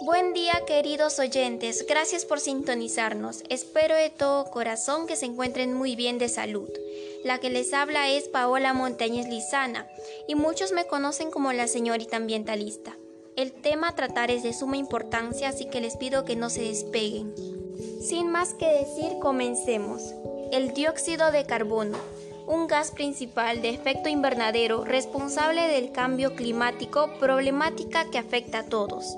Buen día queridos oyentes, gracias por sintonizarnos. Espero de todo corazón que se encuentren muy bien de salud. La que les habla es Paola Montañez Lizana y muchos me conocen como la señorita ambientalista. El tema tratar es de suma importancia, así que les pido que no se despeguen. Sin más que decir, comencemos. El dióxido de carbono, un gas principal de efecto invernadero responsable del cambio climático, problemática que afecta a todos.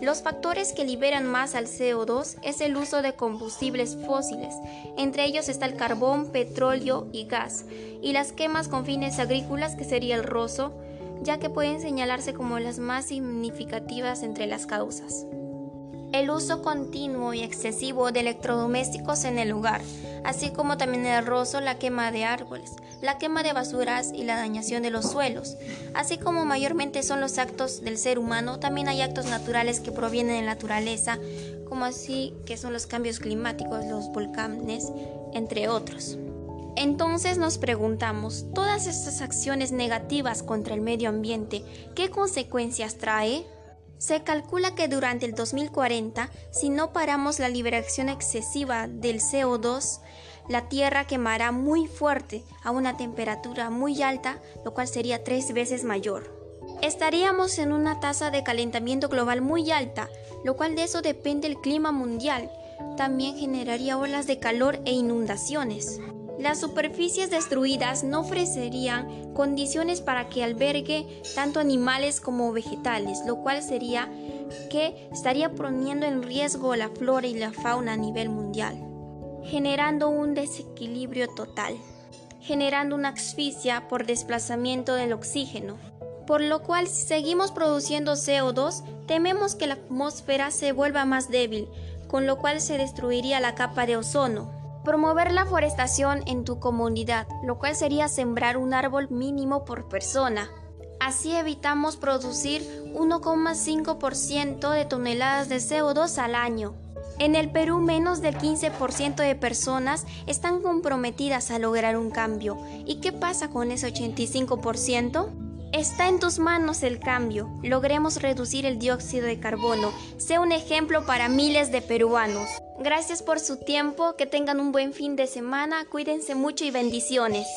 Los factores que liberan más al CO2 es el uso de combustibles fósiles, entre ellos está el carbón, petróleo y gas, y las quemas con fines agrícolas que sería el roso, ya que pueden señalarse como las más significativas entre las causas el uso continuo y excesivo de electrodomésticos en el hogar, así como también el rozo, la quema de árboles, la quema de basuras y la dañación de los suelos. Así como mayormente son los actos del ser humano, también hay actos naturales que provienen de la naturaleza, como así que son los cambios climáticos, los volcanes, entre otros. Entonces nos preguntamos, ¿todas estas acciones negativas contra el medio ambiente, qué consecuencias trae? Se calcula que durante el 2040, si no paramos la liberación excesiva del CO2, la Tierra quemará muy fuerte a una temperatura muy alta, lo cual sería tres veces mayor. Estaríamos en una tasa de calentamiento global muy alta, lo cual de eso depende el clima mundial. También generaría olas de calor e inundaciones. Las superficies destruidas no ofrecerían condiciones para que albergue tanto animales como vegetales, lo cual sería que estaría poniendo en riesgo la flora y la fauna a nivel mundial, generando un desequilibrio total, generando una asfixia por desplazamiento del oxígeno. Por lo cual, si seguimos produciendo CO2, tememos que la atmósfera se vuelva más débil, con lo cual se destruiría la capa de ozono. Promover la forestación en tu comunidad, lo cual sería sembrar un árbol mínimo por persona. Así evitamos producir 1,5% de toneladas de CO2 al año. En el Perú menos del 15% de personas están comprometidas a lograr un cambio. ¿Y qué pasa con ese 85%? Está en tus manos el cambio. Logremos reducir el dióxido de carbono. Sea un ejemplo para miles de peruanos. Gracias por su tiempo, que tengan un buen fin de semana, cuídense mucho y bendiciones.